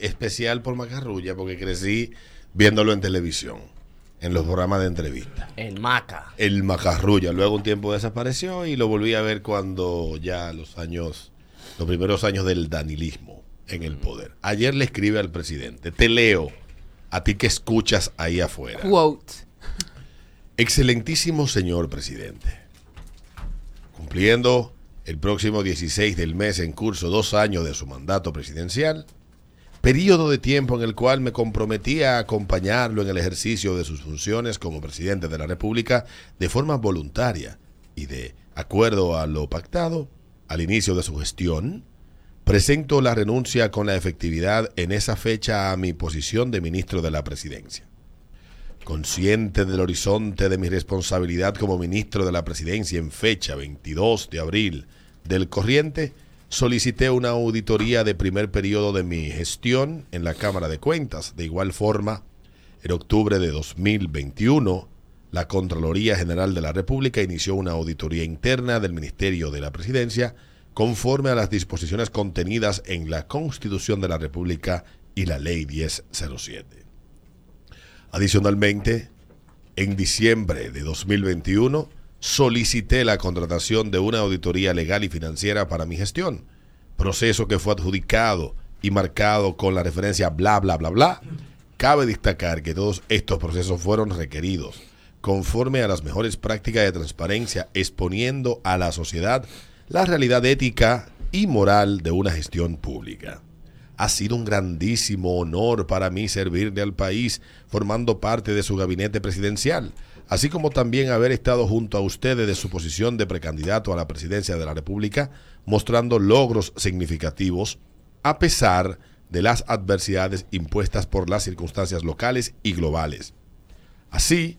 especial por Macarrulla porque crecí viéndolo en televisión, en los programas de entrevista. El Maca. El Macarrulla. Luego un tiempo desapareció y lo volví a ver cuando ya los años, los primeros años del danilismo en el poder. Ayer le escribe al presidente, te leo, a ti que escuchas ahí afuera. Quote. Excelentísimo señor presidente, cumpliendo el próximo 16 del mes en curso dos años de su mandato presidencial, periodo de tiempo en el cual me comprometí a acompañarlo en el ejercicio de sus funciones como presidente de la República de forma voluntaria y de acuerdo a lo pactado al inicio de su gestión, presento la renuncia con la efectividad en esa fecha a mi posición de ministro de la presidencia. Consciente del horizonte de mi responsabilidad como ministro de la presidencia en fecha 22 de abril del corriente, solicité una auditoría de primer periodo de mi gestión en la Cámara de Cuentas. De igual forma, en octubre de 2021, la Contraloría General de la República inició una auditoría interna del Ministerio de la Presidencia conforme a las disposiciones contenidas en la Constitución de la República y la Ley 1007. Adicionalmente, en diciembre de 2021, solicité la contratación de una auditoría legal y financiera para mi gestión, proceso que fue adjudicado y marcado con la referencia bla, bla, bla, bla. Cabe destacar que todos estos procesos fueron requeridos conforme a las mejores prácticas de transparencia, exponiendo a la sociedad la realidad ética y moral de una gestión pública. Ha sido un grandísimo honor para mí servirle al país formando parte de su gabinete presidencial, así como también haber estado junto a usted desde su posición de precandidato a la presidencia de la República, mostrando logros significativos a pesar de las adversidades impuestas por las circunstancias locales y globales. Así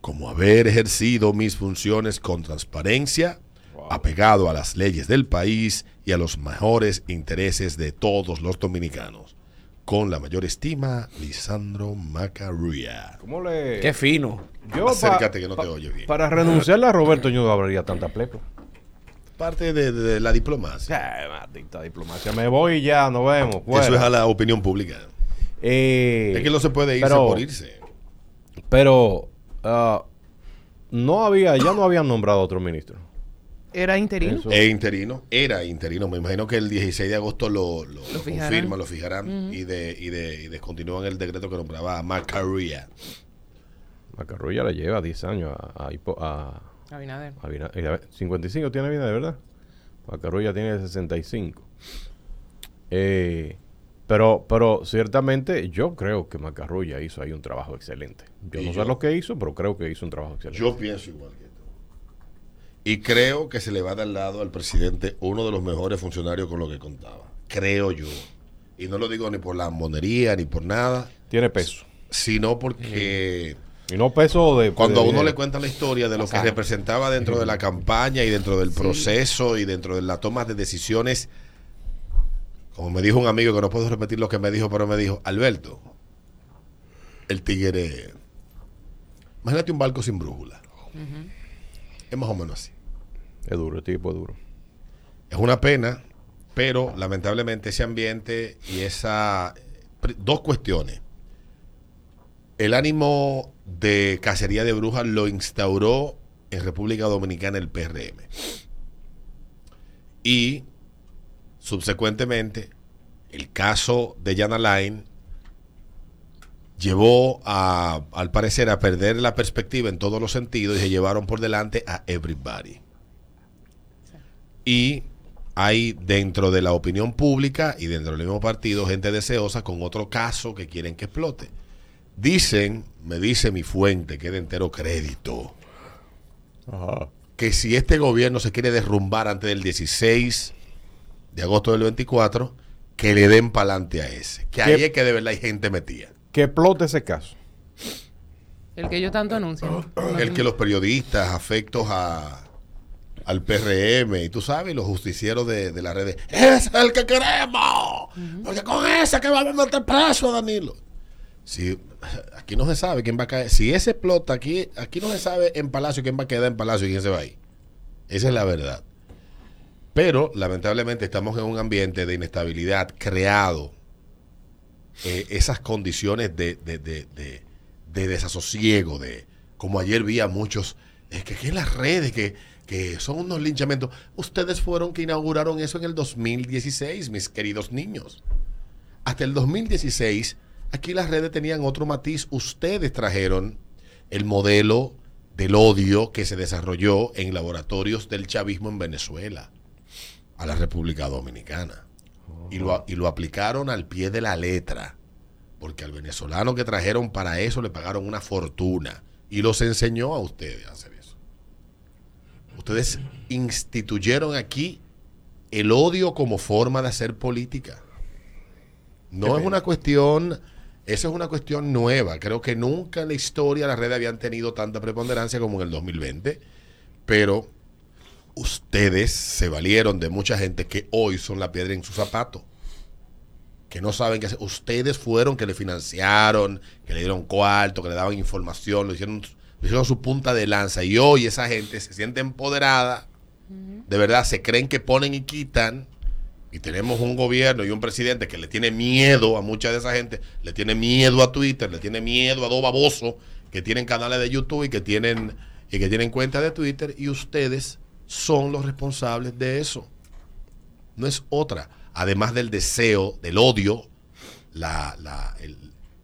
como haber ejercido mis funciones con transparencia, apegado a las leyes del país y a los mejores intereses de todos los dominicanos. Con la mayor estima, Lisandro Macarrulla. ¿Cómo le.? Qué fino. Yo pa- Acércate que no te oye bien. Para renunciarle a Roberto, yo no habría tanta plepo. Parte de, de la diplomacia. Eh, maldita diplomacia. Me voy y ya, nos vemos. fuera. Eso es a la opinión pública. Eh, Es que no se puede irse pero- por irse. Pero. ah, no había, ya no habían nombrado otro ministro. Era interino. Eso- Es interino, era interino. Me imagino que el 16 de agosto lo, lo, lo fijarán. confirman, lo fijarán y, de, y, de, y descontinúan el decreto que nombraba a Macarrulla. Macarrulla le lleva 10 años a, a, a- Abinader. a y a- 55 tiene vida, de verdad. Macarrulla tiene 65. Eh, pero, pero ciertamente yo creo que Macarrulla hizo ahí un trabajo excelente. Yo Y no yo- sé lo que hizo, pero creo que hizo un trabajo excelente. Yo pienso igual que. Y creo que se le va a dar lado al presidente uno de los mejores funcionarios con lo que contaba. Creo yo. Y no lo digo ni por la monería ni por nada, Tiene peso. sino porque Y no peso de... cuando a de uno le cuenta la historia de lo que representaba dentro de la campaña y dentro del proceso y dentro de la toma de decisiones, como me dijo un amigo que no puedo repetir lo que me dijo, pero me dijo, Alberto, el tigre, imagínate un barco sin brújula. Es más o menos así. Es duro, el tipo es duro. Es una pena, pero lamentablemente ese ambiente y esa... Dos cuestiones. El ánimo de cacería de brujas lo instauró en República Dominicana el PRM. Y subsecuentemente el caso de Jan Alain llevó a, al parecer a perder la perspectiva en todos los sentidos y se llevaron por delante a everybody. Y hay dentro de la opinión pública y dentro del mismo partido gente deseosa con otro caso que quieren que explote. Dicen, me dice mi fuente, que de entero crédito, que si este gobierno se quiere derrumbar antes del 16 de agosto del 24, que le den pa'lante a ese. Que ahí ¿Qué? es que de verdad hay gente metida. Que explote ese caso. El que ellos tanto anuncian. El que los periodistas afectos a, al PRM y tú sabes, los justicieros de, de las redes, ¡Ese es el que queremos! Porque con ese que vamos a meter preso a Danilo. Si, aquí no se sabe quién va a caer. Si ese explota, aquí, aquí no se sabe en Palacio quién va a quedar en Palacio y quién se va a ir. Esa es la verdad. Pero lamentablemente estamos en un ambiente de inestabilidad creado eh, esas condiciones de, de, de, de, de desasosiego, de como ayer vi a muchos, es que, las redes, que, que son unos linchamientos. Ustedes fueron que inauguraron eso en el 2016, mis queridos niños. Hasta el 2016, aquí las redes tenían otro matiz. Ustedes trajeron el modelo del odio que se desarrolló en laboratorios del chavismo en Venezuela a la República Dominicana. Y lo, y lo aplicaron al pie de la letra. Porque al venezolano que trajeron para eso le pagaron una fortuna. Y los enseñó a ustedes a hacer eso. Ustedes instituyeron aquí el odio como forma de hacer política. No es una cuestión, esa es una cuestión nueva. Creo que nunca en la historia las redes habían tenido tanta preponderancia como en el 2020. Pero ustedes se valieron de mucha gente que hoy son la piedra en su zapato. Que no saben qué hacer. Ustedes fueron que le financiaron, que le dieron cuarto, que le daban información, lo hicieron, lo hicieron su punta de lanza. Y hoy esa gente se siente empoderada. De verdad, se creen que ponen y quitan. Y tenemos un gobierno y un presidente que le tiene miedo a mucha de esa gente, le tiene miedo a Twitter, le tiene miedo a dos babosos que tienen canales de YouTube y que tienen y que tienen cuenta de Twitter y ustedes son los responsables de eso. No es otra. Además del deseo, del odio, la, la,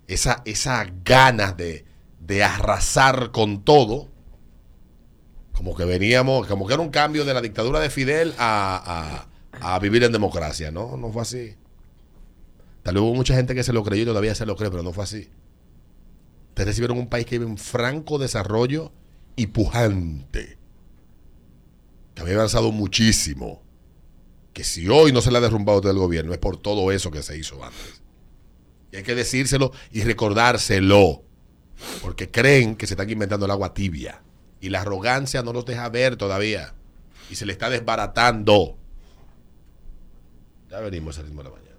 esa, esa ganas de, de arrasar con todo, como que veníamos, como que era un cambio de la dictadura de Fidel a, a, a vivir en democracia. No, no fue así. Tal vez hubo mucha gente que se lo creyó y todavía se lo cree, pero no fue así. Ustedes recibieron un país que vive en franco desarrollo y pujante. Que había avanzado muchísimo. Que si hoy no se le ha derrumbado el gobierno es por todo eso que se hizo antes. Y hay que decírselo y recordárselo. Porque creen que se están inventando el agua tibia. Y la arrogancia no los deja ver todavía. Y se le está desbaratando. Ya venimos al ritmo de la mañana.